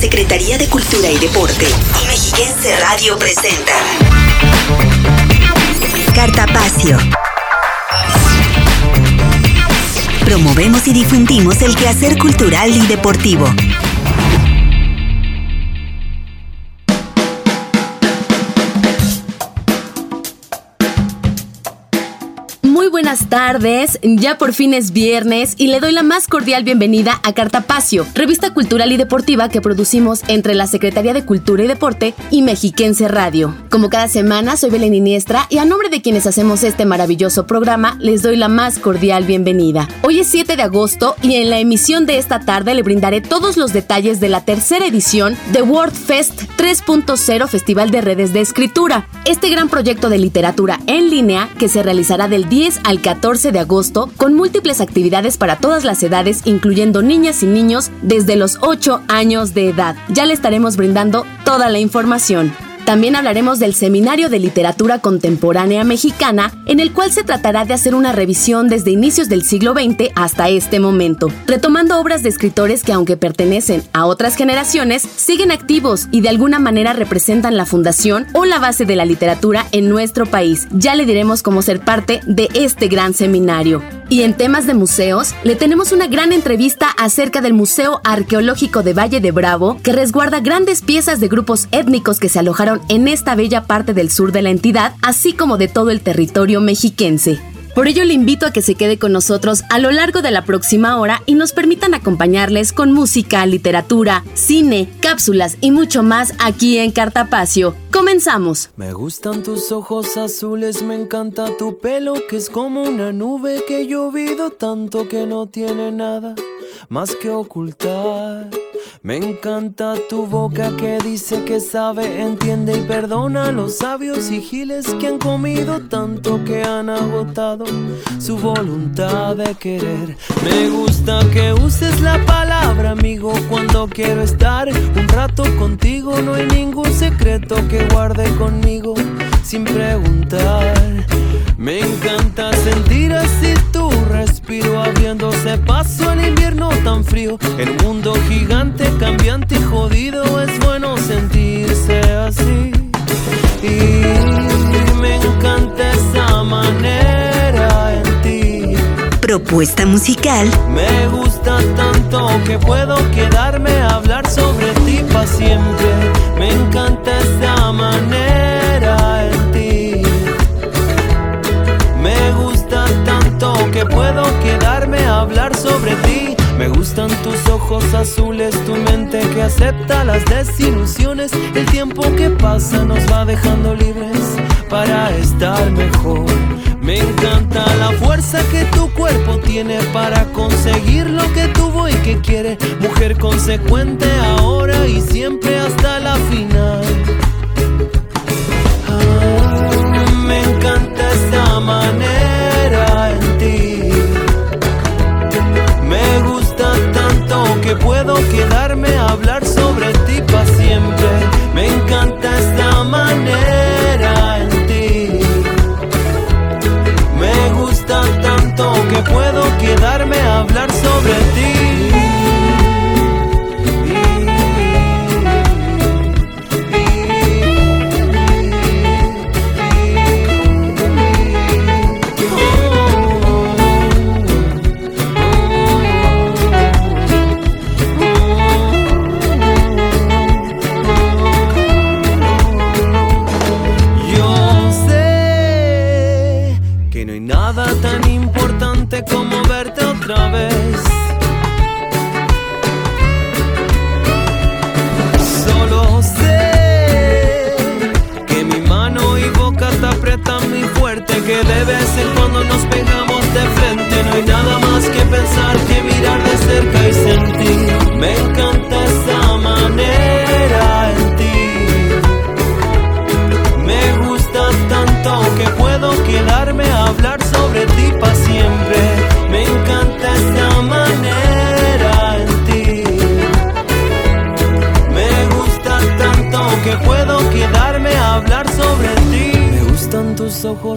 Secretaría de Cultura y Deporte y Mexiquense Radio presenta Cartapacio. Promovemos y difundimos el quehacer cultural y deportivo. Buenas tardes. Ya por fin es viernes y le doy la más cordial bienvenida a Cartapacio, revista cultural y deportiva que producimos entre la Secretaría de Cultura y Deporte y Mexiquense Radio. Como cada semana, soy Belén Iniestra y a nombre de quienes hacemos este maravilloso programa, les doy la más cordial bienvenida. Hoy es 7 de agosto y en la emisión de esta tarde le brindaré todos los detalles de la tercera edición de World Fest 3.0 Festival de Redes de Escritura. Este gran proyecto de literatura en línea que se realizará del 10 al 14 de agosto con múltiples actividades para todas las edades, incluyendo niñas y niños desde los 8 años de edad. Ya le estaremos brindando toda la información. También hablaremos del Seminario de Literatura Contemporánea Mexicana, en el cual se tratará de hacer una revisión desde inicios del siglo XX hasta este momento, retomando obras de escritores que aunque pertenecen a otras generaciones, siguen activos y de alguna manera representan la fundación o la base de la literatura en nuestro país. Ya le diremos cómo ser parte de este gran seminario. Y en temas de museos, le tenemos una gran entrevista acerca del Museo Arqueológico de Valle de Bravo, que resguarda grandes piezas de grupos étnicos que se alojaron en esta bella parte del sur de la entidad, así como de todo el territorio mexiquense. Por ello le invito a que se quede con nosotros a lo largo de la próxima hora y nos permitan acompañarles con música, literatura, cine, cápsulas y mucho más aquí en Cartapacio. Comenzamos. Me gustan tus ojos azules, me encanta tu pelo que es como una nube que he llovido tanto que no tiene nada más que ocultar. Me encanta tu boca que dice que sabe, entiende y perdona a los sabios y giles que han comido tanto que han agotado su voluntad de querer. Me gusta que uses la palabra amigo cuando quiero estar un rato contigo. No hay ningún secreto que guarde conmigo sin preguntar. Me encanta sentir así tu respiro abriéndose paso al invierno tan frío. El mundo gigante, cambiante y jodido es bueno sentirse así. Y me encanta esa manera. Propuesta musical. Me gusta tanto que puedo quedarme a hablar sobre ti para siempre. Me encanta esa manera en que puedo quedarme a hablar sobre ti. Me gustan tus ojos azules, tu mente que acepta las desilusiones. El tiempo que pasa nos va dejando libres para estar mejor. Me encanta la fuerza que tu cuerpo tiene para conseguir lo que tuvo y que quiere. Mujer consecuente ahora y siempre hasta la final. Ah, me encanta esta manera que puedo quedarme a hablar sobre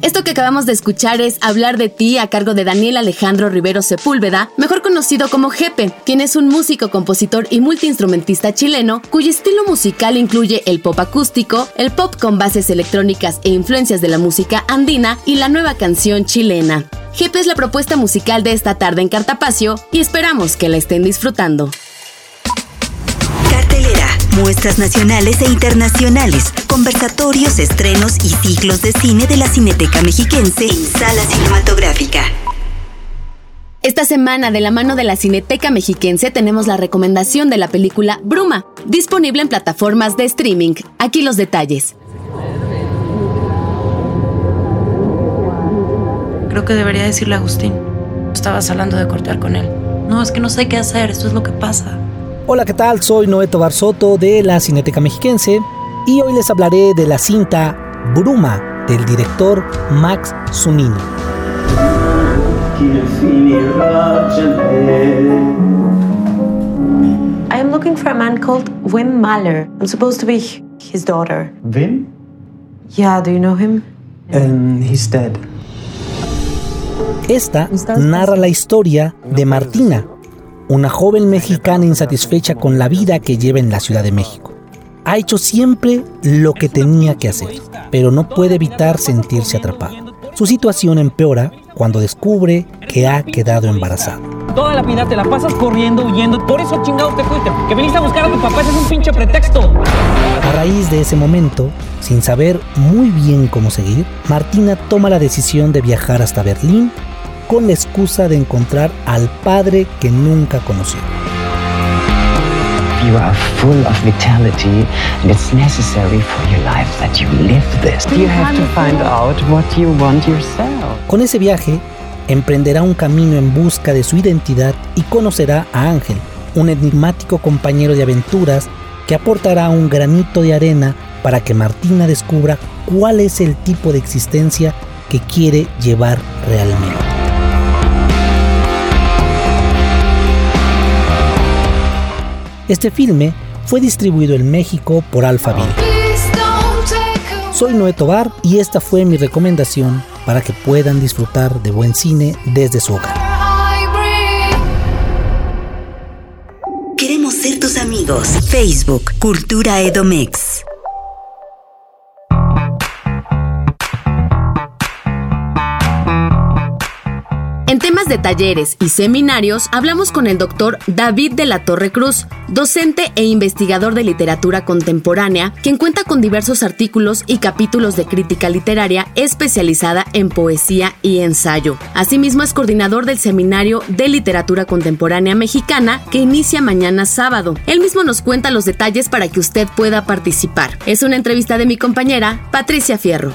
Esto que acabamos de escuchar es Hablar de ti a cargo de Daniel Alejandro Rivero Sepúlveda, mejor conocido como Jepe, quien es un músico, compositor y multiinstrumentista chileno cuyo estilo musical incluye el pop acústico, el pop con bases electrónicas e influencias de la música andina y la nueva canción chilena. Jepe es la propuesta musical de esta tarde en Cartapacio y esperamos que la estén disfrutando muestras nacionales e internacionales, conversatorios, estrenos y ciclos de cine de la Cineteca Mexiquense en Sala Cinematográfica. Esta semana, de la mano de la Cineteca Mexiquense, tenemos la recomendación de la película Bruma, disponible en plataformas de streaming. Aquí los detalles. Creo que debería decirle a Agustín. Estabas hablando de cortar con él. No, es que no sé qué hacer, esto es lo que pasa. Hola, ¿qué tal? Soy Noeto Barsoto de la Cineteca Mexiquense y hoy les hablaré de la cinta Bruma del director Max Zunino. I am looking for a man called Wim Mahler. I'm supposed to be his daughter. Wim? Yeah, do you know him? And he's dead. Esta narra la historia de Martina, una joven mexicana insatisfecha con la vida que lleva en la Ciudad de México. Ha hecho siempre lo que tenía que hacer, pero no puede evitar sentirse atrapada. Su situación empeora cuando descubre que ha quedado embarazada. Toda la vida te la pasas corriendo, huyendo. Por eso chingados te fuiste. Que viniste a buscar a tu papá, ese es un pinche pretexto. A raíz de ese momento, sin saber muy bien cómo seguir, Martina toma la decisión de viajar hasta Berlín con la excusa de encontrar al padre que nunca conoció. You are full of vitality, and it's necessary for your life that you live this. You have to find out what you want yourself. Con ese viaje, emprenderá un camino en busca de su identidad y conocerá a Ángel, un enigmático compañero de aventuras que aportará un granito de arena para que Martina descubra cuál es el tipo de existencia que quiere llevar realmente. Este filme fue distribuido en México por Alphaville. Soy Noé Tobar y esta fue mi recomendación para que puedan disfrutar de buen cine desde su hogar. Queremos ser tus amigos. Facebook, Cultura Edomex. De talleres y seminarios, hablamos con el doctor David de la Torre Cruz, docente e investigador de literatura contemporánea, quien cuenta con diversos artículos y capítulos de crítica literaria especializada en poesía y ensayo. Asimismo, es coordinador del Seminario de Literatura Contemporánea Mexicana que inicia mañana sábado. Él mismo nos cuenta los detalles para que usted pueda participar. Es una entrevista de mi compañera Patricia Fierro.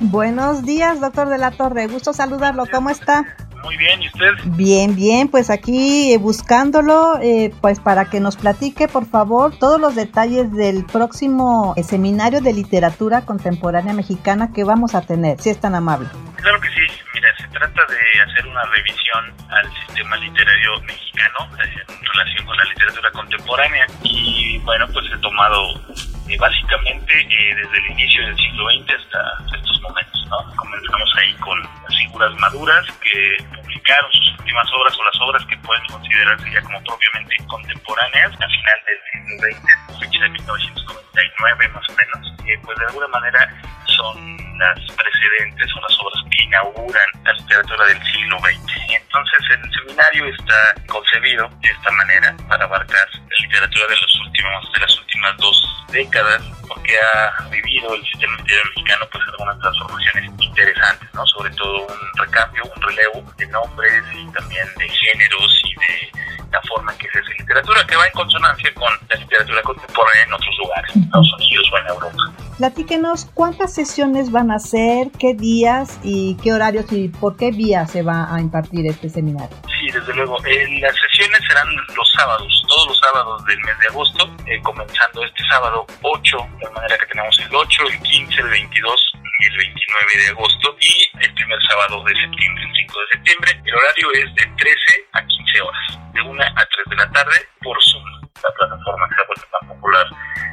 Buenos días, doctor de la Torre. Gusto saludarlo. ¿Cómo está? Muy bien, ¿y usted? Bien, bien, pues aquí eh, buscándolo, eh, pues para que nos platique, por favor, todos los detalles del próximo eh, seminario de literatura contemporánea mexicana que vamos a tener, si es tan amable. Claro que sí, mira, se trata de hacer una revisión al sistema literario mexicano en relación con la literatura contemporánea y bueno, pues he tomado básicamente desde el inicio del siglo XX hasta estos momentos, Comenzamos ahí con las figuras maduras que publicaron sus últimas obras o las obras que pueden considerarse ya como propiamente contemporáneas. A final del siglo XX, fecha de 1999 más o menos, que pues de alguna manera son las precedentes o las obras que inauguran la literatura del siglo XX. Entonces el seminario está concebido de esta manera para abarcar la literatura de los últimos, de las últimas dos décadas, porque ha vivido el sistema literario mexicano pues algunas transformaciones interesantes, ¿no? Sobre todo un recambio, un relevo de nombres y también de géneros y de la forma en que se hace literatura, que va en consonancia con la literatura contemporánea en otros lugares, en Estados Unidos o en Europa. Platíquenos cuántas sesiones van a ser, qué días y qué horarios y por qué vía se va a impartir este seminario. Sí, desde luego. Eh, las sesiones serán los sábados, todos los sábados del mes de agosto, eh, comenzando este sábado 8, de manera que tenemos el 8, el 15, el 22 y el 29 de agosto y el primer sábado de septiembre, el 5 de septiembre. El horario es de 13 a 15 horas, de 1 a 3 de la tarde por Zoom, la plataforma que se ha vuelto tan popular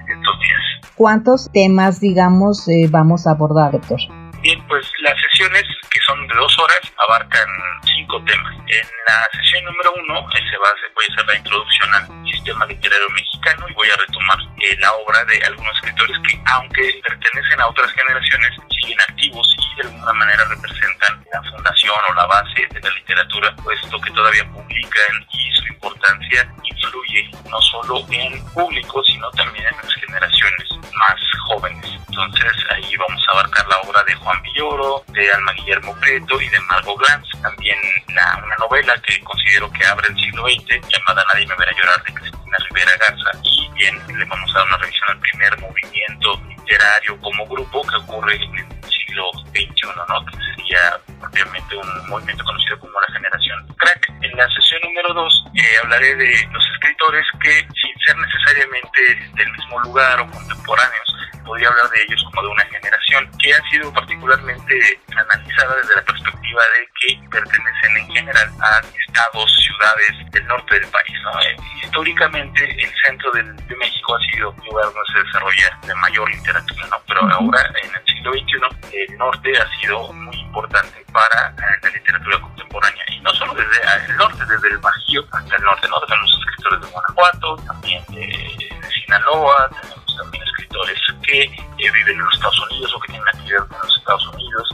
estos días. ¿Cuántos temas, digamos, eh, vamos a abordar, doctor? Bien, pues las sesiones, que son de dos horas, abarcan cinco temas. En la sesión número uno eh, se va a voy a hacer la introducción al sistema literario mexicano y voy a retomar eh, la obra de algunos escritores que, aunque pertenecen a otras generaciones, siguen activos y de alguna manera representan la fundación o la base de la literatura, puesto que todavía publican y su importancia influye no solo en público, sino también en las generaciones más jóvenes. Entonces ahí vamos a abarcar la obra de Juan Villoro, de Alma Guillermo Preto y de Margot Glantz. También la, una novela que considero que abre el siglo XX, llamada Nadie me verá llorar, de Cristina Rivera Garza. Y bien, le vamos a dar una revisión al primer movimiento literario como grupo que ocurre en el siglo XXI, ¿no? que sería propiamente un movimiento conocido como la generación crack. En la sesión número 2 eh, hablaré de los escritores que, sin ser necesariamente del mismo lugar o contemporáneos, podría hablar de ellos como de una generación que ha sido particularmente analizada desde la perspectiva de que pertenecen en general a estados, ciudades del norte del país. ¿no? Eh, históricamente el centro del, de México ha sido el lugar donde se desarrolla la mayor literatura, ¿no? pero ahora en el siglo XXI el norte ha sido muy importante para eh, la literatura contemporánea y no solo desde eh, el norte, desde el Bajío hasta el norte, ¿no? tenemos escritores de Guanajuato, también de, de Sinaloa, tenemos también escritores que eh, viven en los Estados Unidos o que tienen actividad en los Estados Unidos,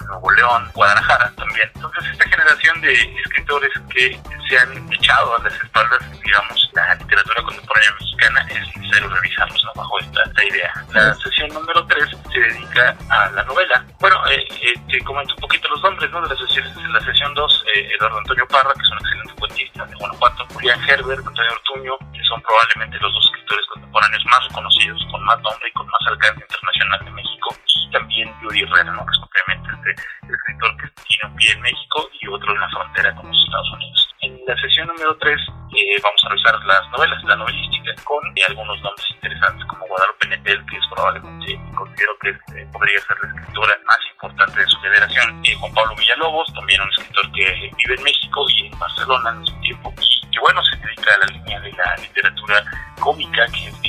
en Nuevo León, Guadalajara también. Entonces esta generación de escritores que se han echado a las espaldas, digamos, la literatura contemporánea mexicana, es necesario revisarlos ¿no? bajo esta, esta, idea. La sesión número 3 se dedica a la novela. Bueno, eh, eh, te comento un poquito los nombres ¿no? de las sesiones. En la sesión 2, eh, Eduardo Antonio Parra, que es un excelente cuentista de Guanajuato, Julián Herbert, Antonio Ortuño, que son probablemente los dos escritores contemporáneos más reconocidos, con más nombre y con más alcance internacional de México, y también Yuri Herrera, ¿no? que es propiamente este escritor que tiene un pie en México y otro en la frontera con los Estados Unidos. En la sesión número 3 eh, vamos a revisar las novelas, la novelística, con eh, algunos nombres interesantes como Guadalupe Netel, que es probablemente, considero que eh, podría ser la escritora más importante de su generación, Juan Pablo Villalobos, también un escritor que vive en México y en Barcelona al mismo tiempo, y que bueno, se dedica a la línea de la literatura cómica, que es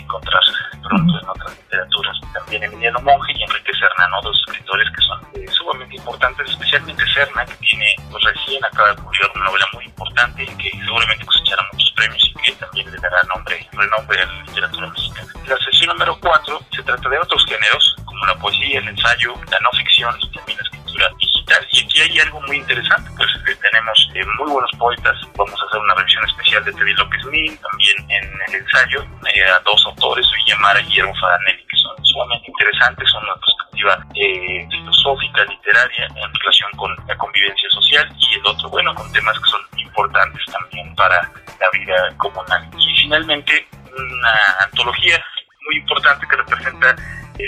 encontrar pronto en otras literaturas. También Emiliano Monge y Enrique Serna, ¿no? dos escritores que son eh, sumamente importantes, especialmente Serna, que tiene, pues recién acaba de publicar una novela muy importante y que seguramente cosechará muchos premios y que también le dará nombre, renombre a la literatura mexicana. La sesión número 4 se trata de otros géneros, como la poesía, el ensayo, la no ficción y también la escritura digital. Y aquí hay algo muy interesante, pues eh, tenemos eh, muy buenos poetas, vamos a hacer una revisión especial de Teddy López Min, también en el ensayo, a dos autores, Villamara y Guillermo Fadanelli, que son sumamente interesantes, son una perspectiva eh, filosófica, literaria, en relación con la convivencia social, y el otro, bueno, con temas que son importantes también para la vida comunal. Y finalmente, una antología muy importante que representa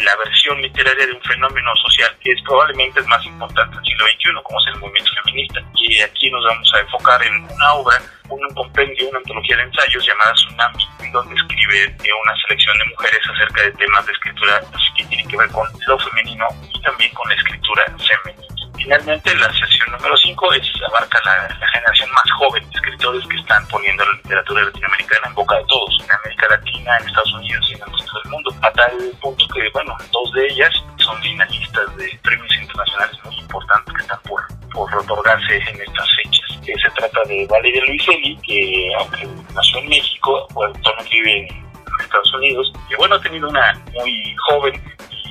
la versión literaria de un fenómeno social que es probablemente el más importante del siglo XXI, como es el movimiento feminista. Y aquí nos vamos a enfocar en una obra, un compendio, una antología de ensayos llamada Tsunami, donde escribe una selección de mujeres acerca de temas de escritura que tienen que ver con lo femenino y también con la escritura femenina. Finalmente, la sesión número 5 abarca la, generación más joven de escritores que están poniendo la literatura latinoamericana en boca de todos, en América Latina, en Estados Unidos y en el resto del mundo, a tal punto que, bueno, dos de ellas son finalistas de premios internacionales muy importantes que están por, por otorgarse en estas fechas. Eh, se trata de Valeria Luiselli, que aunque nació en México, actualmente vive en Estados Unidos, y bueno, ha tenido una muy joven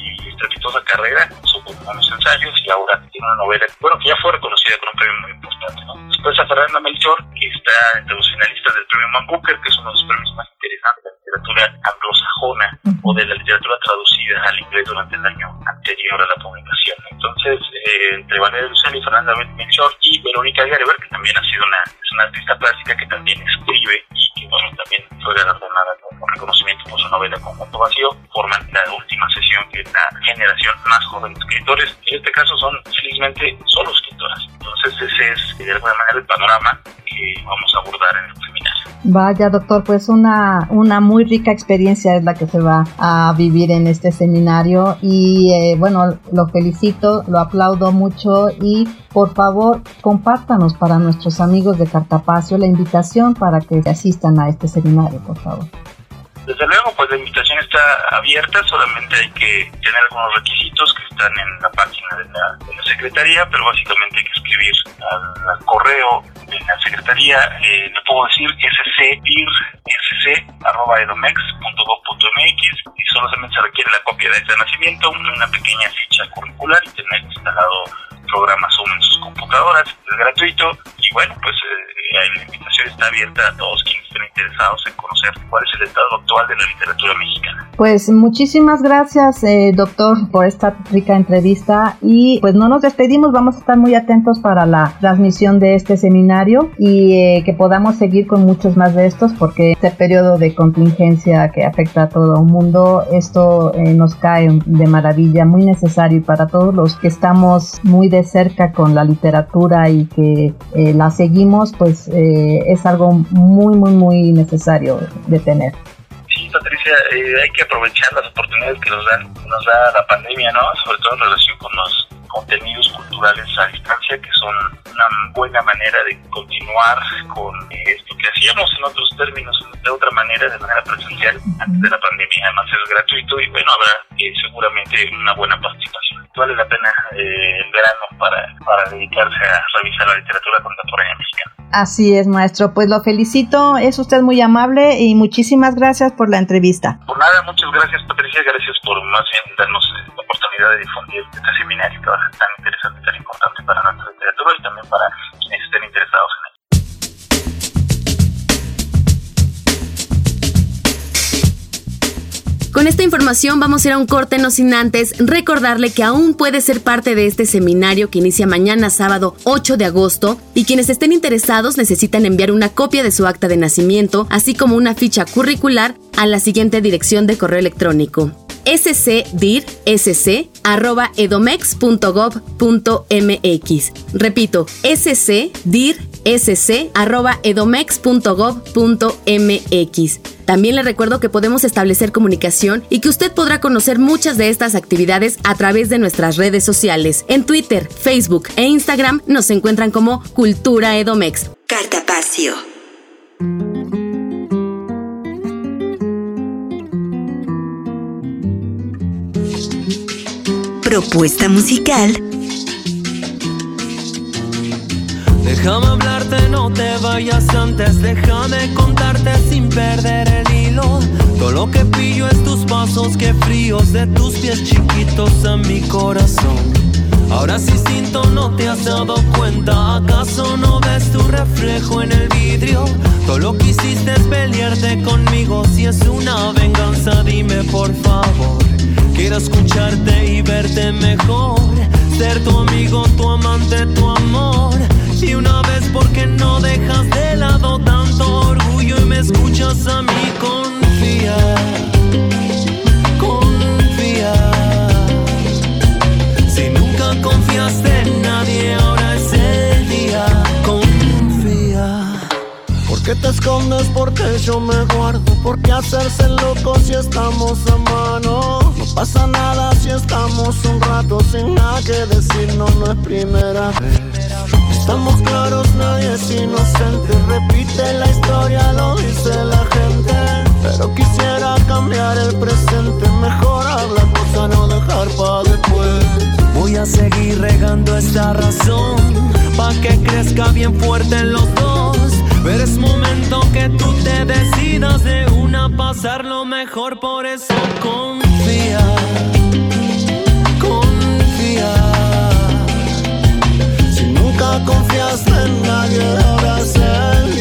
y estrepitosa carrera, sobre unos ensayos y ahora tiene una novela, bueno, que ya fue reconocida con un premio muy importante, ¿no? Después a Fernanda Melchor, que está entre los finalistas del premio Man Booker, que es uno de los premios más interesantes de la literatura anglosajona o de la literatura traducida al inglés durante el año anterior a la publicación. Entonces, eh, entre Valeria Lucena y Fernanda Melchor y Verónica Gerber, que también ha sido una, una artista plástica que también escribe y que bueno, también fue galardonada con reconocimiento por su novela Conjunto Vacío, forman la última sesión que es la generación más joven de escritores. En este caso son, felizmente, solo escritoras. Entonces, ese es de alguna manera el panorama que vamos a abordar en el seminario. Vaya, doctor, pues una, una muy rica experiencia es la que se va a vivir en este seminario y eh, bueno, lo felicito, lo aplaudo mucho y por favor compártanos para nuestros amigos de Cartapacio la invitación para que asistan a este seminario, por favor. Desde luego, pues la invitación está abierta, solamente hay que tener algunos requisitos que están en la página de la, Secretaría, pero básicamente hay que escribir al, correo de la Secretaría, eh, le puedo decir scdirSC.edomex.gov.mx y solamente se requiere la copia de este nacimiento, una pequeña ficha curricular y tener instalado programa Zoom en sus computadoras, es gratuito y bueno, pues eh, la invitación está abierta a todos quienes estén interesados en conocer cuál es el estado actual de la literatura mexicana. Pues muchísimas gracias, eh, doctor, por esta rica entrevista y pues no nos despedimos, vamos a estar muy atentos para la transmisión de este seminario y eh, que podamos seguir con muchos más de estos porque este periodo de contingencia que afecta a todo el mundo, esto nos cae de maravilla, muy necesario para todos los que estamos muy de cerca con la literatura y que eh, la seguimos, pues eh, es algo muy, muy, muy necesario de tener. Sí, Patricia, eh, hay que aprovechar las oportunidades que nos, dan, nos da la pandemia, ¿no? Sobre todo en relación con los contenidos culturales a distancia, que son una buena manera de continuar con esto que hacíamos en otros términos, de otra manera, de manera presencial, antes de la pandemia. Además es gratuito y bueno, habrá seguramente una buena participación. Vale la pena el verano para, para dedicarse a revisar la literatura contemporánea mexicana. Así es, maestro. Pues lo felicito, es usted muy amable y muchísimas gracias por la entrevista. Por nada, muchas gracias, Patricia. Gracias por más bien darnos la oportunidad de difundir este seminario tan interesante, tan importante para nuestra literatura y también para quienes estén interesados en ello. Con esta información vamos a ir a un corte no sin antes recordarle que aún puede ser parte de este seminario que inicia mañana sábado 8 de agosto y quienes estén interesados necesitan enviar una copia de su acta de nacimiento así como una ficha curricular a la siguiente dirección de correo electrónico scdir.edomex.gov.mx. Repito, scdir.edomex.gov.mx. También le recuerdo que podemos establecer comunicación y que usted podrá conocer muchas de estas actividades a través de nuestras redes sociales. En Twitter, Facebook e Instagram nos encuentran como Cultura Edomex. Cartapacio. Propuesta musical. Déjame hablarte, no te vayas antes, déjame contarte sin perder el hilo. Todo lo que pillo es tus pasos, que fríos de tus pies chiquitos a mi corazón. Ahora sí siento, no te has dado cuenta, ¿acaso no ves tu reflejo en el vidrio? Todo lo que hiciste es pelearte conmigo, si es una venganza dime por favor. Quiero escucharte y verte mejor. Ser tu amigo, tu amante, tu amor. Y una vez, porque no dejas de lado tanto orgullo y me escuchas a mí? Confía, confía. Si nunca confiaste en nadie, ahora es el día. Confía. ¿Por qué te escondes? Porque yo me guardo. ¿Por qué hacerse loco si estamos a mano? No pasa nada si estamos un rato sin nada que decir, no, no es primera vez. Estamos claros, nadie es inocente. Repite la historia, lo dice la gente. Pero quisiera cambiar el presente, mejorar la cosa, no dejar para después. Voy a seguir regando esta razón, pa' que crezca bien fuerte los dos. Pero es momento que tú te decidas de una pasar lo mejor, por eso confía. Confiaste en nadie, ahora es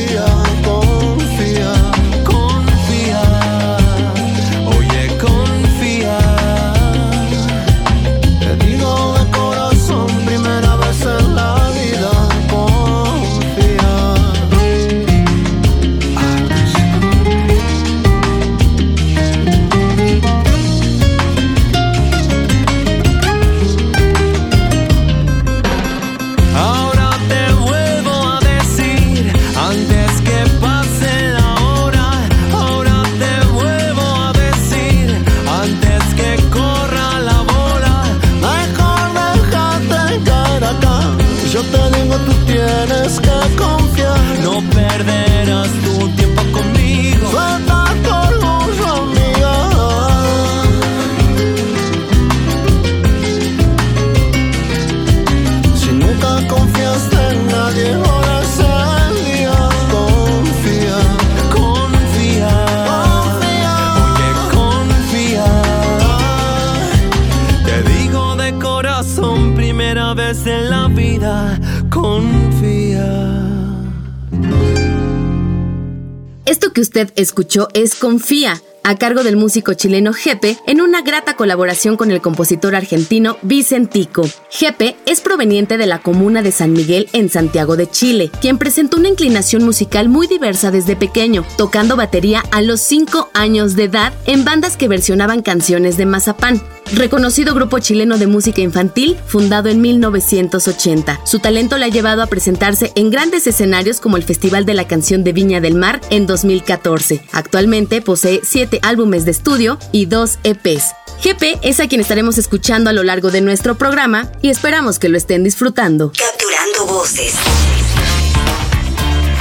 escuchó es Confía, a cargo del músico chileno Jepe, en una grata colaboración con el compositor argentino Vicentico. Jepe es proveniente de la comuna de San Miguel en Santiago de Chile, quien presentó una inclinación musical muy diversa desde pequeño, tocando batería a los 5 años de edad en bandas que versionaban canciones de Mazapán reconocido grupo chileno de música infantil fundado en 1980. Su talento le ha llevado a presentarse en grandes escenarios como el Festival de la Canción de Viña del Mar en 2014. Actualmente posee siete álbumes de estudio y dos EPs. GP es a quien estaremos escuchando a lo largo de nuestro programa y esperamos que lo estén disfrutando. Capturando voces.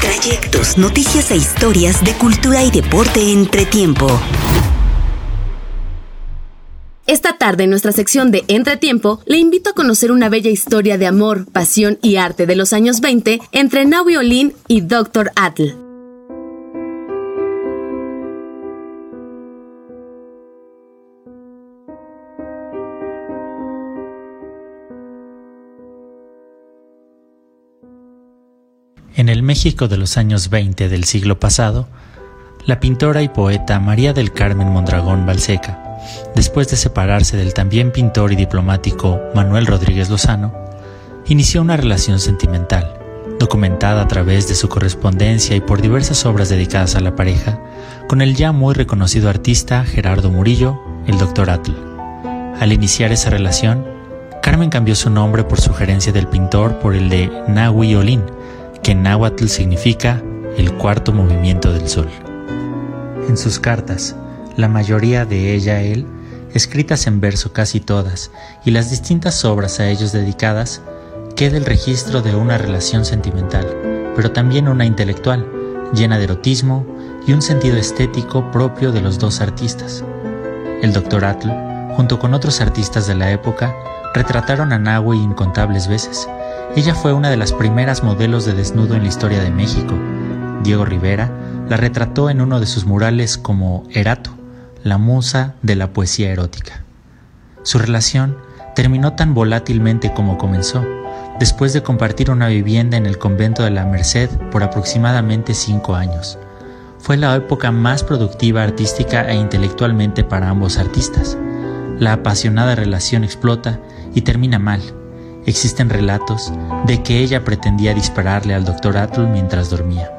Trayectos, noticias e historias de cultura y deporte entre tiempo. Esta tarde en nuestra sección de Entretiempo le invito a conocer una bella historia de amor, pasión y arte de los años 20 entre Naui Olin y Dr. Atl. En el México de los años 20 del siglo pasado, la pintora y poeta María del Carmen Mondragón Balseca después de separarse del también pintor y diplomático Manuel Rodríguez Lozano, inició una relación sentimental, documentada a través de su correspondencia y por diversas obras dedicadas a la pareja, con el ya muy reconocido artista Gerardo Murillo, el Dr. Atl. Al iniciar esa relación, Carmen cambió su nombre por sugerencia del pintor por el de Nahui Olin, que en náhuatl significa el cuarto movimiento del sol. En sus cartas, la mayoría de ella él, escritas en verso casi todas, y las distintas obras a ellos dedicadas, queda el registro de una relación sentimental, pero también una intelectual, llena de erotismo y un sentido estético propio de los dos artistas. El doctor Atl, junto con otros artistas de la época, retrataron a Nahue incontables veces. Ella fue una de las primeras modelos de desnudo en la historia de México. Diego Rivera la retrató en uno de sus murales como Erato, la musa de la poesía erótica. Su relación terminó tan volátilmente como comenzó, después de compartir una vivienda en el convento de la Merced por aproximadamente cinco años. Fue la época más productiva artística e intelectualmente para ambos artistas. La apasionada relación explota y termina mal. Existen relatos de que ella pretendía dispararle al doctor Atul mientras dormía.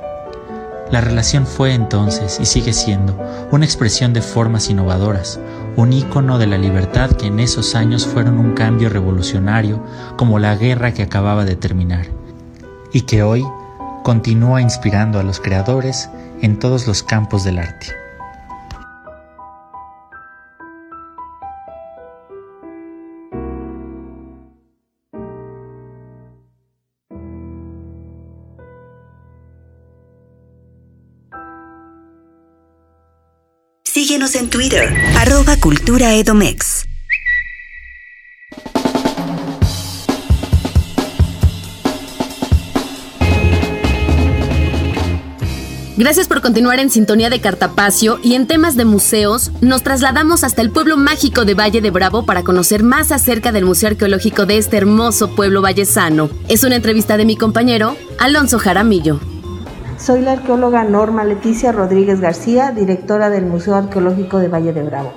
La relación fue entonces y sigue siendo una expresión de formas innovadoras, un ícono de la libertad que en esos años fueron un cambio revolucionario como la guerra que acababa de terminar, y que hoy continúa inspirando a los creadores en todos los campos del arte. Síguenos en Twitter, arroba Cultura Edomex. Gracias por continuar en sintonía de Cartapacio y en temas de museos nos trasladamos hasta el pueblo mágico de Valle de Bravo para conocer más acerca del Museo Arqueológico de este hermoso pueblo vallesano. Es una entrevista de mi compañero Alonso Jaramillo. Soy la arqueóloga Norma Leticia Rodríguez García, directora del Museo Arqueológico de Valle de Bravo.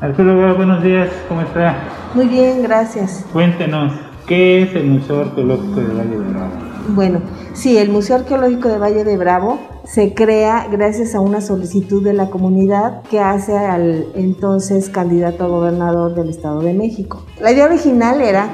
Arqueóloga, buenos días, ¿cómo está? Muy bien, gracias. Cuéntenos, ¿qué es el Museo Arqueológico de Valle de Bravo? Bueno, sí, el Museo Arqueológico de Valle de Bravo se crea gracias a una solicitud de la comunidad que hace al entonces candidato a gobernador del Estado de México. La idea original era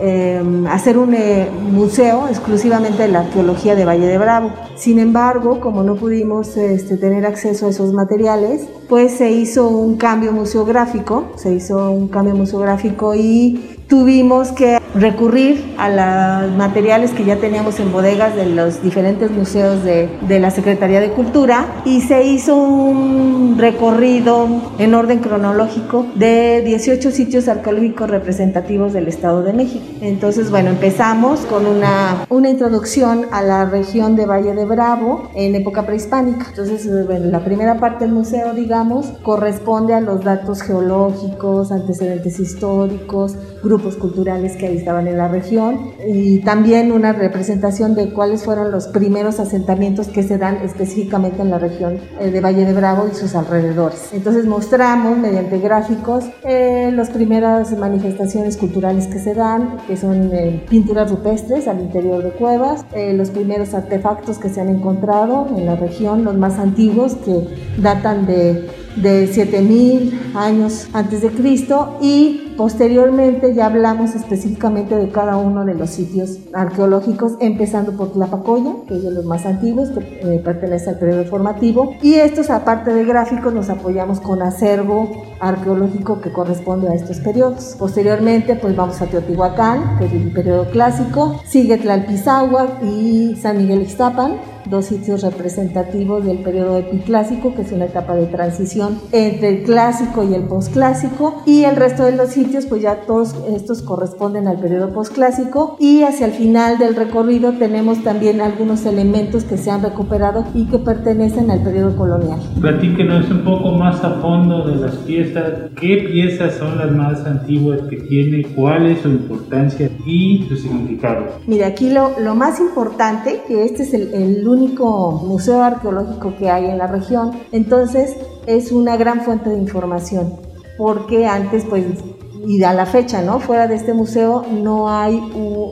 Em, hacer un eh, museo exclusivamente de la arqueología de Valle de Bravo. Sin embargo, como no pudimos este, tener acceso a esos materiales, pues se hizo un cambio museográfico, se hizo un cambio museográfico y tuvimos que recurrir a los materiales que ya teníamos en bodegas de los diferentes museos de, de, la Secretaría de Cultura y se hizo un recorrido en orden cronológico de 18 sitios arqueológicos representativos del Estado de México. Entonces, bueno, empezamos con una, una introducción a la región de Valle de Bravo en época prehispánica. Entonces, bueno, la primera parte del museo, digamos, corresponde a los datos geológicos, antecedentes históricos, grupos culturales que estaban en la región y también una representación de cuáles fueron los primeros asentamientos que se dan específicamente en la región eh, de Valle de Bravo y sus alrededores. Entonces mostramos mediante gráficos eh, las primeras manifestaciones culturales que se dan, que son eh, pinturas rupestres al interior de cuevas, los primeros artefactos que se han encontrado en la región, los más antiguos que datan de de 7000 años antes de Cristo y posteriormente ya hablamos específicamente de cada uno de los sitios arqueológicos, empezando por Tlapacoya, que es de los más antiguos, que eh, pertenece al periodo formativo, y estos aparte de gráficos nos apoyamos con acervo arqueológico que corresponde a estos periodos. Posteriormente pues vamos a Teotihuacán, que es el periodo clásico, sigue Tlalpizagua y San Miguel Ixtapan, dos sitios representativos del periodo epiclásico, que es una etapa de transición entre el clásico y el posclásico, y el resto de los sitios, pues ya todos estos corresponden al periodo posclásico, y hacia el final del recorrido tenemos también algunos elementos que se han recuperado y que pertenecen al periodo colonial. Platíquenos un poco más a fondo de las piezas, qué piezas son las más antiguas que tiene, cuál es su importancia y su significado. Mira, aquí lo, lo más importante, que este es el, el único museo arqueológico que hay en la región. Entonces es una gran fuente de información, porque antes pues y a la fecha, ¿no? Fuera de este museo no hay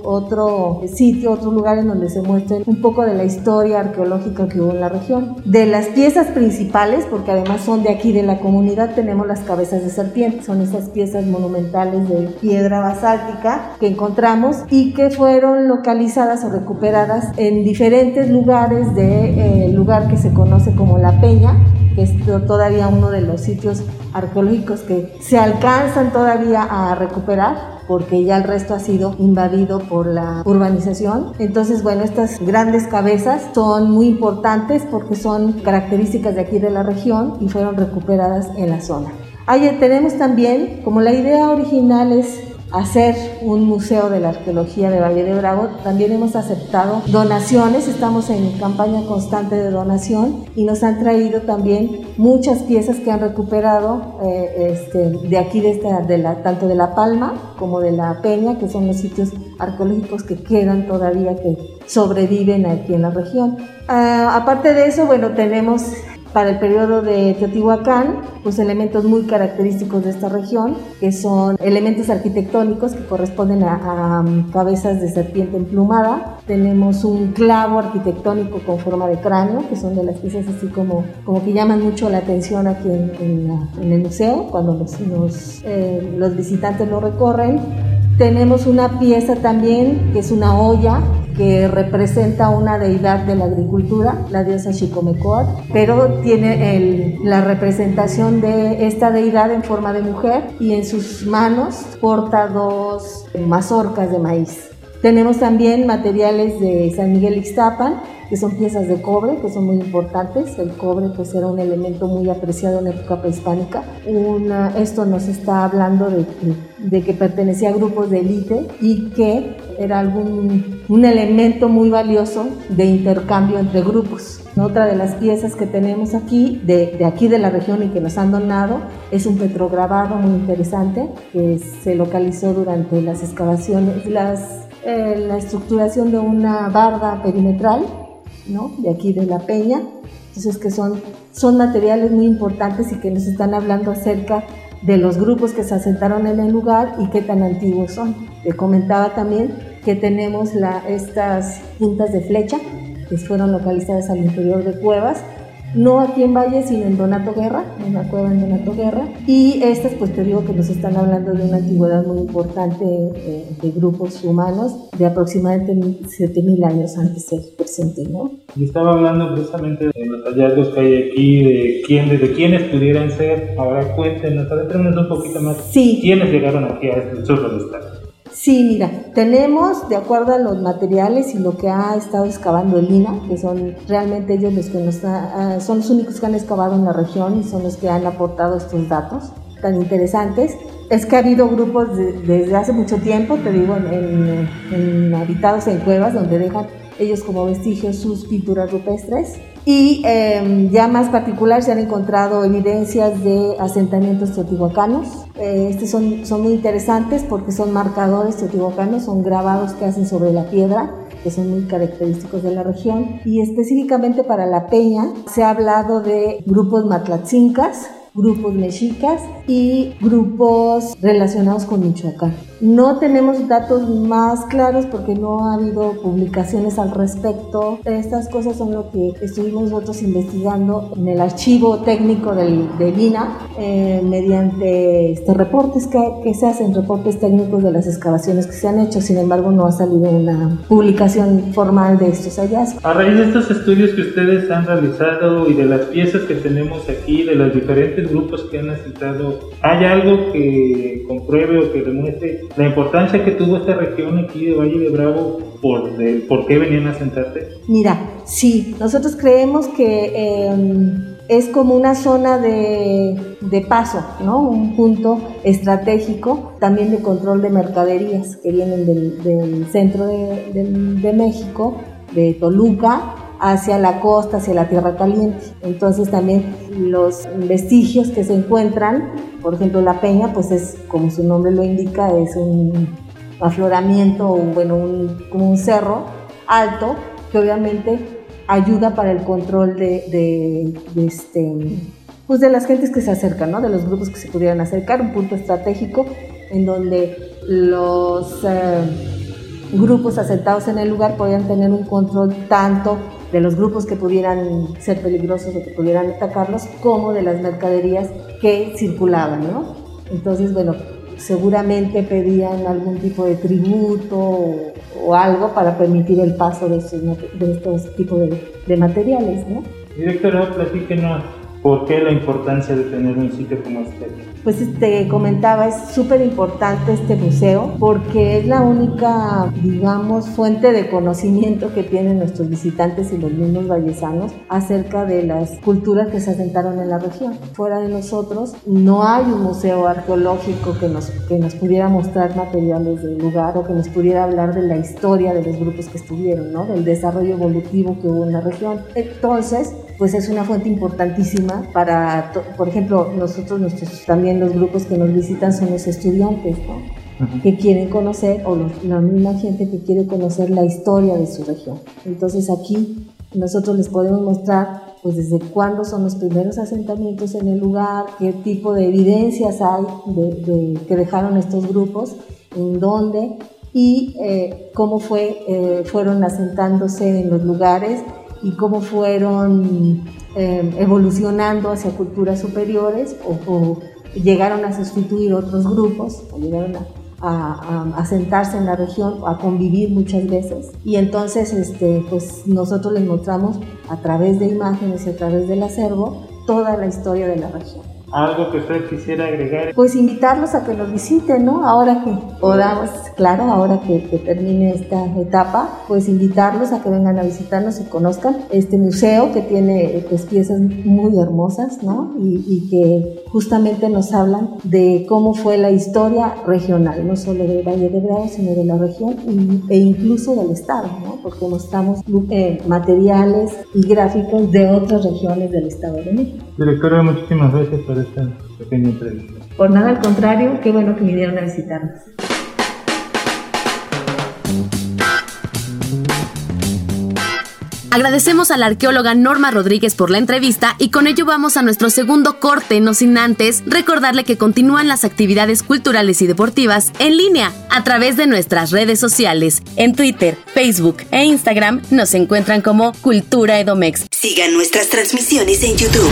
otro sitio, otro lugar en donde se muestre un poco de la historia arqueológica que hubo en la región. De las piezas principales, porque además son de aquí de la comunidad, tenemos las cabezas de serpiente, son esas piezas monumentales de piedra basáltica que encontramos y que fueron localizadas o recuperadas en diferentes lugares del de, eh, lugar que se conoce como La Peña, que es todavía uno de los sitios arqueológicos que se alcanzan todavía a recuperar porque ya el resto ha sido invadido por la urbanización. Entonces, bueno, estas grandes cabezas son muy importantes porque son características de aquí de la región y fueron recuperadas en la zona. Ahí tenemos también, como la idea original es hacer un museo de la arqueología de Valle de Bravo. También hemos aceptado donaciones, estamos en campaña constante de donación y nos han traído también muchas piezas que han recuperado eh, este, de aquí, de esta, de la, tanto de La Palma como de La Peña, que son los sitios arqueológicos que quedan todavía, que sobreviven aquí en la región. Ah, aparte de eso, bueno, tenemos para el periodo de Teotihuacán, pues elementos muy característicos de esta región, que son elementos arquitectónicos que corresponden a, um, cabezas de serpiente emplumada. Tenemos un clavo arquitectónico con forma de cráneo, que son de las piezas así como, como que llaman mucho la atención aquí en, el museo, cuando los, eh, los visitantes lo recorren. Tenemos una pieza también que es una olla que representa una deidad de la agricultura, la diosa Xicomecoatl, pero tiene la representación de esta deidad en forma de mujer y en sus manos porta dos mazorcas de maíz. Tenemos también materiales de San Miguel Ixtapan, que son piezas de cobre, que son muy importantes. El cobre pues era un elemento muy apreciado en época prehispánica. esto nos está hablando de, de, que pertenecía a grupos de élite y que era algún, un elemento muy valioso de intercambio entre grupos. Otra de las piezas que tenemos aquí, de, de, aquí de la región y que nos han donado, es un petrograbado muy interesante que se localizó durante las excavaciones, las, eh, la estructuración de una barda perimetral ¿no? de aquí de la peña. Entonces que son, son materiales muy importantes y que nos están hablando acerca de los grupos que se asentaron en el lugar y qué tan antiguos son. Le comentaba también que tenemos estas puntas de flecha que fueron localizadas al interior de cuevas no aquí en Valle, sino en Donato Guerra, en la cueva en Donato Guerra. Y estas, pues te digo que nos están hablando de una antigüedad muy importante eh, de grupos humanos de aproximadamente 7.000 años antes del presente, ¿no? Y estaba hablando precisamente de los hallazgos que hay aquí, de, quién, de quiénes pudieran ser. Ahora cuéntenos, través un poquito más. Sí. ¿Quiénes llegaron aquí a este sur del estado? Sí, mira, tenemos, de acuerdo a los materiales y lo que ha estado excavando el INA, que son realmente ellos los que nos ah, son los únicos que han excavado en la región y son los que han aportado estos datos tan interesantes, es que ha habido grupos desde hace mucho tiempo, te digo, en, habitados en cuevas donde dejan ellos como vestigios sus pinturas rupestres. Y eh, ya más particular se han encontrado evidencias de asentamientos teotihuacanos. Eh, estos son, son muy interesantes porque son marcadores teotihuacanos, son grabados que hacen sobre la piedra que son muy característicos de la región. Y específicamente para la peña se ha hablado de grupos matlatzincas, grupos mexicas y grupos relacionados con Michoacán. No tenemos datos más claros porque no ha habido publicaciones al respecto. Estas cosas son lo que estuvimos nosotros investigando en el archivo técnico del, del eh, mediante estos reportes que, que se hacen, reportes técnicos de las excavaciones que se han hecho. Sin embargo, no ha salido una publicación formal de estos hallazgos. A raíz de estos estudios que ustedes han realizado y de las piezas que tenemos aquí, de los diferentes grupos que han asentado, ¿hay algo que compruebe o que demuestre la importancia que tuvo esta región aquí de Valle de Bravo por, de, por qué venían a asentarse? Mira, sí, nosotros creemos que eh, es como una zona de, de, paso, ¿no? Un punto estratégico también de control de mercaderías que vienen del, del centro de, de, de México, de Toluca, hacia la costa, hacia la tierra caliente. Entonces también los vestigios que se encuentran, por ejemplo la peña, pues es como su nombre lo indica, es un afloramiento, bueno, un, como un cerro alto que obviamente ayuda para el control de este, pues de las gentes que se acercan, ¿no? de los grupos que se pudieran acercar, un punto estratégico en donde los eh, grupos asentados en el lugar podían tener un control tanto de los grupos que pudieran ser peligrosos o que pudieran atacarlos, como de las mercaderías que circulaban, ¿no? Entonces, bueno, seguramente pedían algún tipo de tributo o, algo para permitir el paso de estos, de estos tipos de, de materiales, ¿no? Directora, platíquenos por qué la importancia de tener un sitio como este. Pues te comentaba, es súper importante este museo porque es la única, digamos, fuente de conocimiento que tienen nuestros visitantes y los mismos vallesanos acerca de las culturas que se asentaron en la región. Fuera de nosotros, no hay un museo arqueológico que nos, que nos pudiera mostrar materiales del lugar o que nos pudiera hablar de la historia de los grupos que estuvieron, ¿no? del desarrollo evolutivo que hubo en la región. Entonces, pues es una fuente importantísima para, por ejemplo, nosotros, nuestros, también los grupos que nos visitan son los estudiantes, ¿no? Uh -huh. que quieren conocer, o los, la misma gente que quiere conocer la historia de su región. Entonces aquí nosotros les podemos mostrar pues desde cuándo son los primeros asentamientos en el lugar, qué tipo de evidencias hay de, de, que dejaron estos grupos, en dónde y eh, cómo fue, eh, fueron asentándose en los lugares y cómo fueron eh, evolucionando hacia culturas superiores o, llegaron a sustituir otros grupos, o llegaron a, a, a, sentarse en la región, a convivir muchas veces. Y entonces este, pues nosotros les mostramos a través de imágenes y a través del acervo toda la historia de la región. ¿Algo que usted quisiera agregar? Pues invitarlos a que nos visiten, ¿no? Ahora que podamos, claro, ahora que, que, termine esta etapa, pues invitarlos a que vengan a visitarnos y conozcan este museo que tiene pues piezas muy hermosas, ¿no? Y, y que justamente nos hablan de cómo fue la historia regional, no solo del Valle de Bravo, sino de la región y, e incluso del Estado, ¿no? Porque mostramos eh, materiales y gráficos de otras regiones del Estado de México. Directora, muchísimas gracias por esta pequeña entrevista. Por nada, al contrario, qué bueno que vinieron a visitarnos. Agradecemos a la arqueóloga Norma Rodríguez por la entrevista y con ello vamos a nuestro segundo corte, no sin antes recordarle que continúan las actividades culturales y deportivas en línea a través de nuestras redes sociales. En Twitter, Facebook e Instagram nos encuentran como Cultura Edomex. Sigan nuestras transmisiones en YouTube.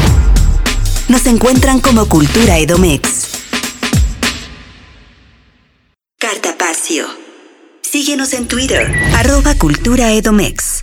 Nos encuentran como Cultura Edomex. Cartapacio. Síguenos en Twitter, arroba Cultura Edomex.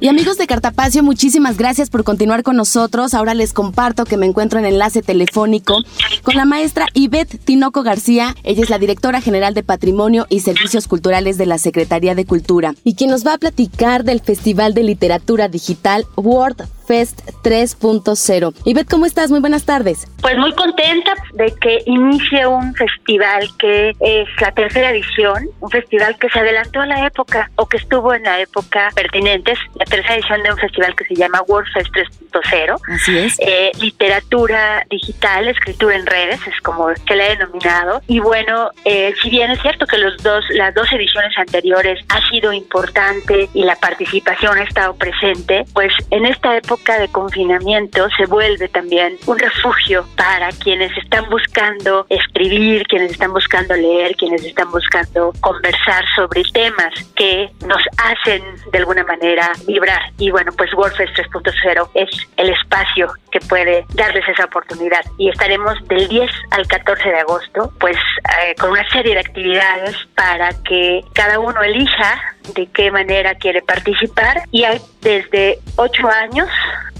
Y amigos de Cartapacio, muchísimas gracias por continuar con nosotros. Ahora les comparto que me encuentro en enlace telefónico con la maestra Ivette Tinoco García. Ella es la directora general de Patrimonio y Servicios Culturales de la Secretaría de Cultura y quien nos va a platicar del Festival de Literatura Digital World WordFest 3.0. Ivette, ¿cómo estás? Muy buenas tardes. Pues muy contenta de que inicie un festival que es la tercera edición, un festival que se adelantó a la época o que estuvo en la época pertinente, la tercera edición de un festival que se llama WordFest 3.0. Así es. Eh, literatura digital, escritura en redes, es como se le ha denominado. Y bueno, eh, si bien es cierto que los dos, las dos ediciones anteriores ha sido importante y la participación ha estado presente, pues en esta época de confinamiento se vuelve también un refugio para quienes están buscando escribir, quienes están buscando leer, quienes están buscando conversar sobre temas que nos hacen de alguna manera vibrar. Y bueno, pues WordFest 3.0 es el espacio que puede darles esa oportunidad. Y estaremos del 10 al 14 de agosto, pues eh, con una serie de actividades para que cada uno elija de qué manera quiere participar. Y hay desde 8 años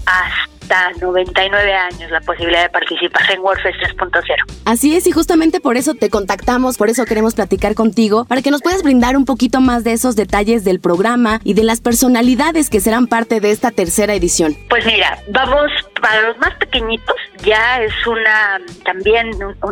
hasta 99 años la posibilidad de participar en WordFest 3.0. Así es, y justamente por eso te contactamos, por eso queremos platicar contigo, para que nos puedas brindar un poquito más de esos detalles del programa y de las personalidades que serán parte de esta tercera edición. Pues mira, vamos para los más pequeñitos, ya es una también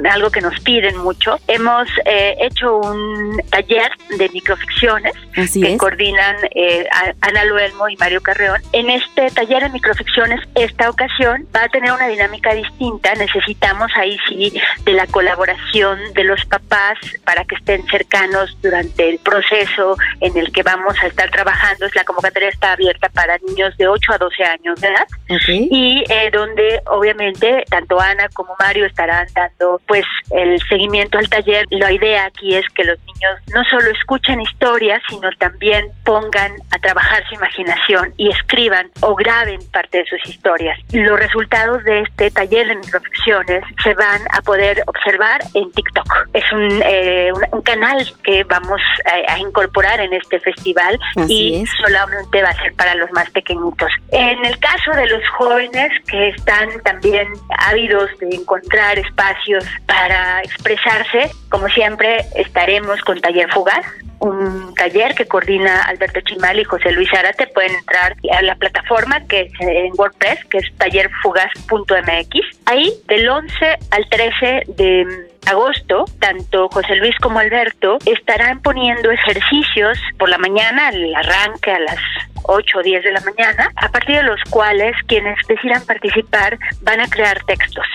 algo que nos piden mucho. Hemos eh, hecho un taller de microficciones que coordinan eh, Ana Luelmo y Mario Carreón. En este taller de microficciones, esta ocasión va a tener una dinámica distinta. Necesitamos ahí sí de la colaboración de los papás para que estén cercanos durante el proceso en el que vamos a estar trabajando. La convocatoria está abierta para niños de 8 a 12 años de edad. Y eh, donde obviamente tanto Ana como Mario estarán dando pues el seguimiento al taller. La idea aquí es que los niños no solo escuchen historias, sino también pongan a trabajar su imaginación y escriban o graben parte de sus historias. Los resultados de este taller de microficciones se van a poder observar en TikTok. Es un, eh, un, canal que vamos a, incorporar en este festival y solamente va a ser para los más pequeñitos. En el caso de los jóvenes que están también ávidos de encontrar espacios para expresarse, como siempre estaremos con Taller Fugaz, un taller que coordina Alberto Chimal y José Luis Arate. Pueden entrar a la plataforma que es en WordPress, que es tallerfugaz.mx. Ahí, del 11 al 13 de agosto, tanto José Luis como Alberto estarán poniendo ejercicios por la mañana, al arranque a las 8 o 10 de la mañana, a partir de los cuales quienes decidan participar van a crear textos.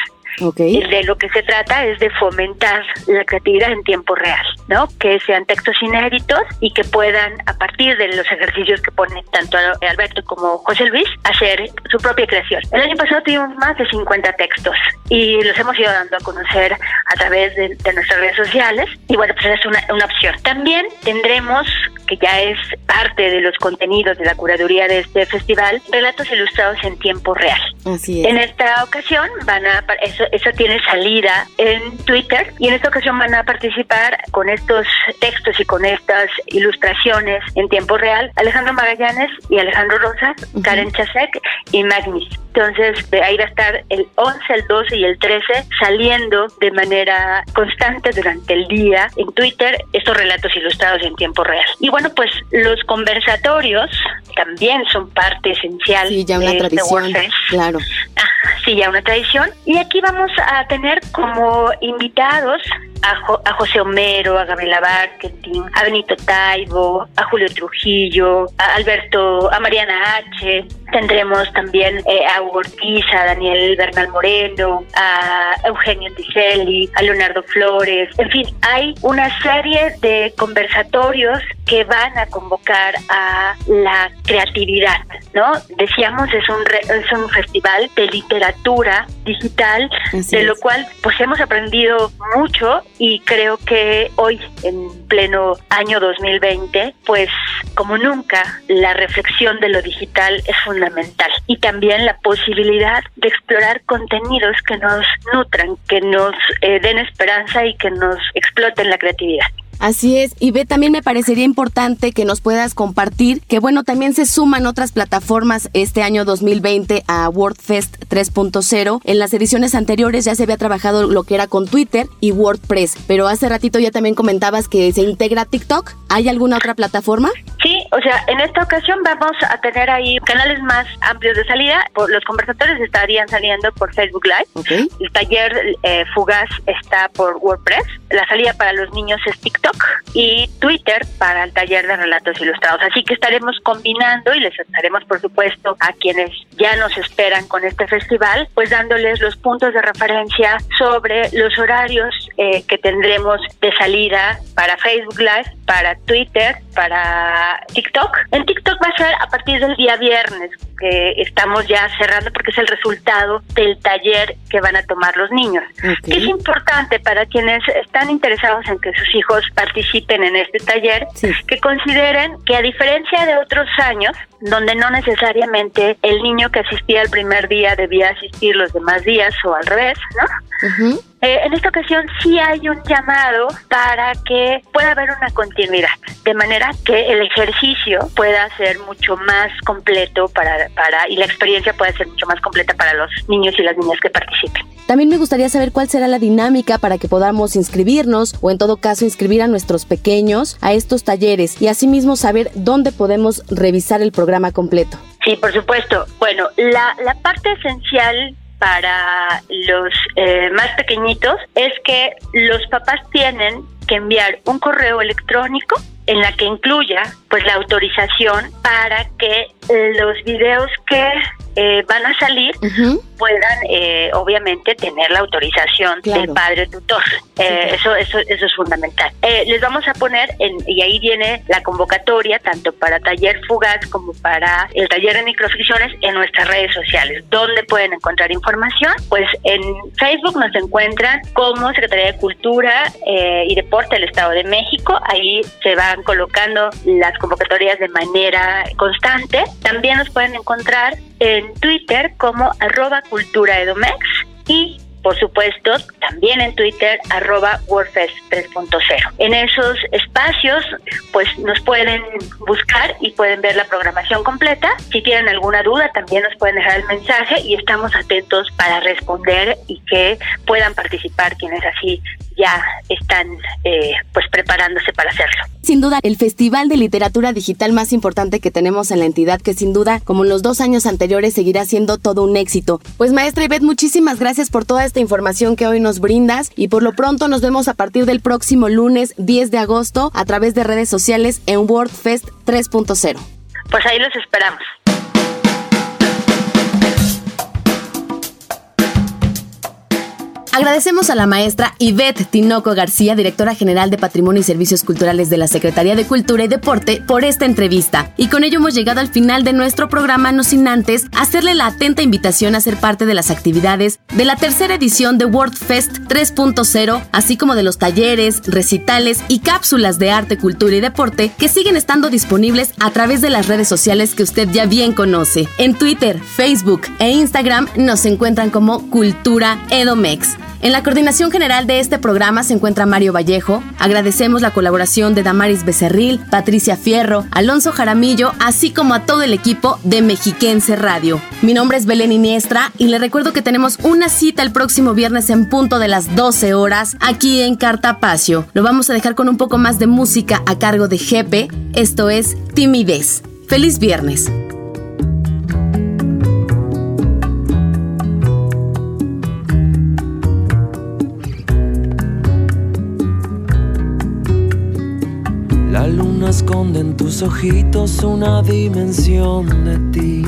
Okay. De lo que se trata es de fomentar la creatividad en tiempo real, ¿no? Que sean textos inéditos y que puedan, a partir de los ejercicios que ponen tanto Alberto como José Luis, hacer su propia creación. El año pasado tuvimos más de 50 textos y los hemos ido dando a conocer a través de, nuestras redes sociales y bueno, pues es una, una opción. También tendremos que ya es parte de los contenidos de la curaduría de este festival, relatos ilustrados en tiempo real. Así es. En esta ocasión van a eso, eso tiene salida en Twitter y en esta ocasión van a participar con estos textos y con estas ilustraciones en tiempo real Alejandro Magallanes y Alejandro Rosas, Karen Chasek y Magnis. Entonces, ahí va a estar el 11, el 12 y el 13 saliendo de manera constante durante el día en Twitter estos relatos ilustrados en tiempo real. Y bueno, pues los conversatorios también son parte esencial sí, ya una de este tradición, WordFest. claro. Ah, sí, ya una tradición. Y aquí vamos a tener como invitados a, Jo- a José Homero, a Gabriela Barkentin, a Benito Taibo, a Julio Trujillo, a Alberto, a Mariana H. Tendremos también eh, a Hugo Ortiz, a Daniel Bernal Moreno, a Eugenio Ticelli, a Leonardo Flores. En fin, hay una serie de conversatorios que van a convocar a la creatividad, ¿no? Decíamos, es un, re- es un festival de literatura digital, Así de lo cual pues hemos aprendido mucho y creo que hoy en pleno año 2020 pues como nunca la reflexión de lo digital es fundamental y también la posibilidad de explorar contenidos que nos nutran, que nos eh, den esperanza y que nos exploten la creatividad. Así es, y ve, también me parecería importante que nos puedas compartir que, bueno, también se suman otras plataformas este año 2020 a WordFest 3.0. En las ediciones anteriores ya se había trabajado lo que era con Twitter y WordPress, pero hace ratito ya también comentabas que se integra TikTok. ¿Hay alguna otra plataforma? Sí, o sea, en esta ocasión vamos a tener ahí canales más amplios de salida. Los conversatorios estarían saliendo por Facebook Live. El taller eh, Fugaz está por WordPress. La salida para los niños es TikTok y Twitter para el taller de relatos ilustrados. Así que estaremos combinando y les estaremos, por supuesto, a quienes ya nos esperan con este festival, pues dándoles los puntos de referencia sobre los horarios eh, que tendremos de salida para Facebook Live, para Twitter, para TikTok. En TikTok va a ser a partir del día viernes, que estamos ya cerrando porque es el resultado del taller que van a tomar los niños. Es importante para quienes están interesados en que sus hijos participen en este taller, que consideren que a diferencia de otros años, donde no necesariamente el niño que asistía el primer día debía asistir los demás días o al revés, ¿no? Eh, en esta ocasión sí hay un llamado para que pueda haber una continuidad, de manera que el ejercicio pueda ser mucho más completo para, para y la experiencia pueda ser mucho más completa para los niños y las niñas que participen. También me gustaría saber cuál será la dinámica para que podamos inscribirnos o en todo caso inscribir a nuestros pequeños a estos talleres y asimismo saber dónde podemos revisar el programa completo. Sí, por supuesto. Bueno, la, la parte esencial para los eh, más pequeñitos es que los papás tienen que enviar un correo electrónico en la que incluya pues la autorización para que los videos que eh, van a salir puedan eh, obviamente tener la autorización del padre tutor. Eh, eso, eso, eso es fundamental. les vamos a poner, en, y ahí viene la convocatoria, tanto para taller fugaz como para el taller de microficciones en nuestras redes sociales. ¿Dónde pueden encontrar información? Pues en Facebook nos encuentran como Secretaría de Cultura y Deporte del Estado de México. Ahí se van colocando las convocatorias de manera constante. También nos pueden encontrar en Twitter como arroba culturaedomex y por supuesto, también en Twitter, arroba WordFest 3.0. En esos espacios, pues nos pueden buscar y pueden ver la programación completa. Si tienen alguna duda, también nos pueden dejar el mensaje y estamos atentos para responder y que puedan participar quienes así ya están eh, pues preparándose para hacerlo. Sin duda, el festival de literatura digital más importante que tenemos en la entidad, que sin duda, como en los dos años anteriores, seguirá siendo todo un éxito. Pues maestra Ivette, muchísimas gracias por toda esta información que hoy nos brindas y por lo pronto nos vemos a partir del próximo lunes 10 de agosto a través de redes sociales en WordFest 3.0. Pues ahí los esperamos. Agradecemos a la maestra Ivette Tinoco García, directora general de Patrimonio y Servicios Culturales de la Secretaría de Cultura y Deporte, por esta entrevista. Y con ello hemos llegado al final de nuestro programa, no sin antes hacerle la atenta invitación a ser parte de las actividades de la tercera edición de World Fest 3.0, así como de los talleres, recitales y cápsulas de arte, cultura y deporte que siguen estando disponibles a través de las redes sociales que usted ya bien conoce. En Twitter, Facebook e Instagram nos encuentran como Cultura Edomex. En la coordinación general de este programa se encuentra Mario Vallejo. Agradecemos la colaboración de Damaris Becerril, Patricia Fierro, Alonso Jaramillo, así como a todo el equipo de Mexiquense Radio. Mi nombre es Belén Iniestra y le recuerdo que tenemos una cita el próximo viernes en punto de las 12 horas aquí en Cartapacio. Lo vamos a dejar con un poco más de música a cargo de Jepe. Esto es Timidez. Feliz viernes. Esconde en tus ojitos una dimensión de ti.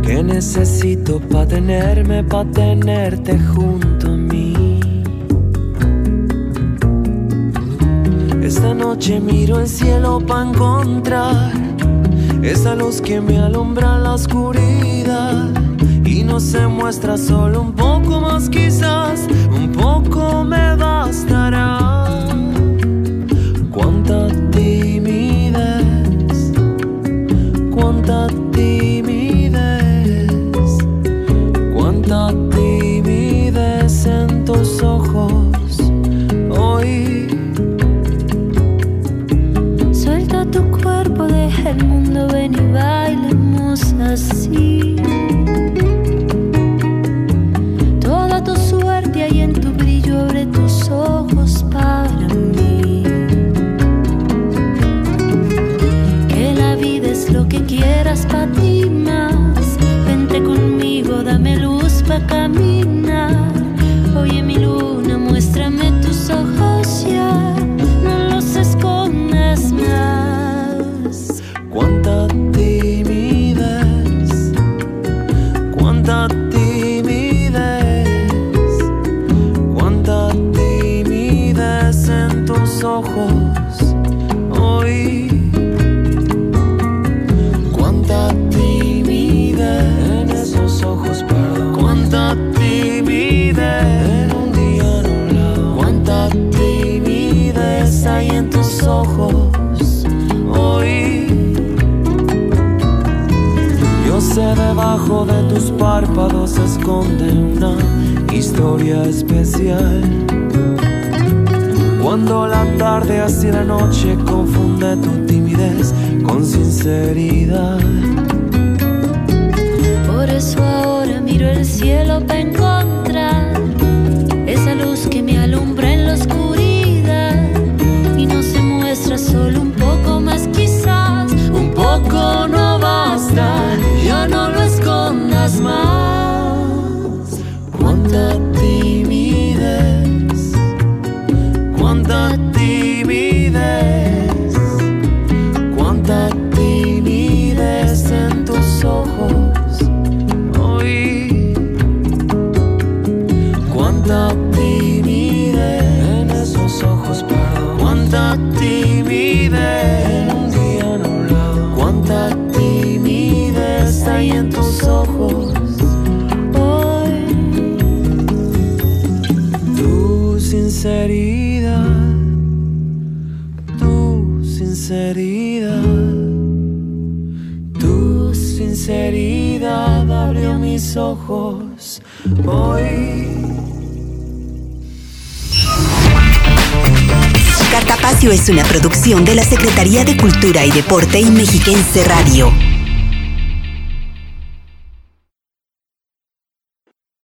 Que necesito para tenerme, para tenerte junto a mí. Esta noche miro el cielo para encontrar esa luz que me alumbra la oscuridad y no se muestra solo un poco más quizás, historia especial. Cuando la tarde hacia la noche confunde tu timidez con sinceridad. Por eso ahora miro el cielo para encontrar esa luz que me alumbra en la oscuridad y no se muestra solo un ojos hoy. Cartapacio es una producción de la Secretaría de Cultura y Deporte y Mexiquense Radio.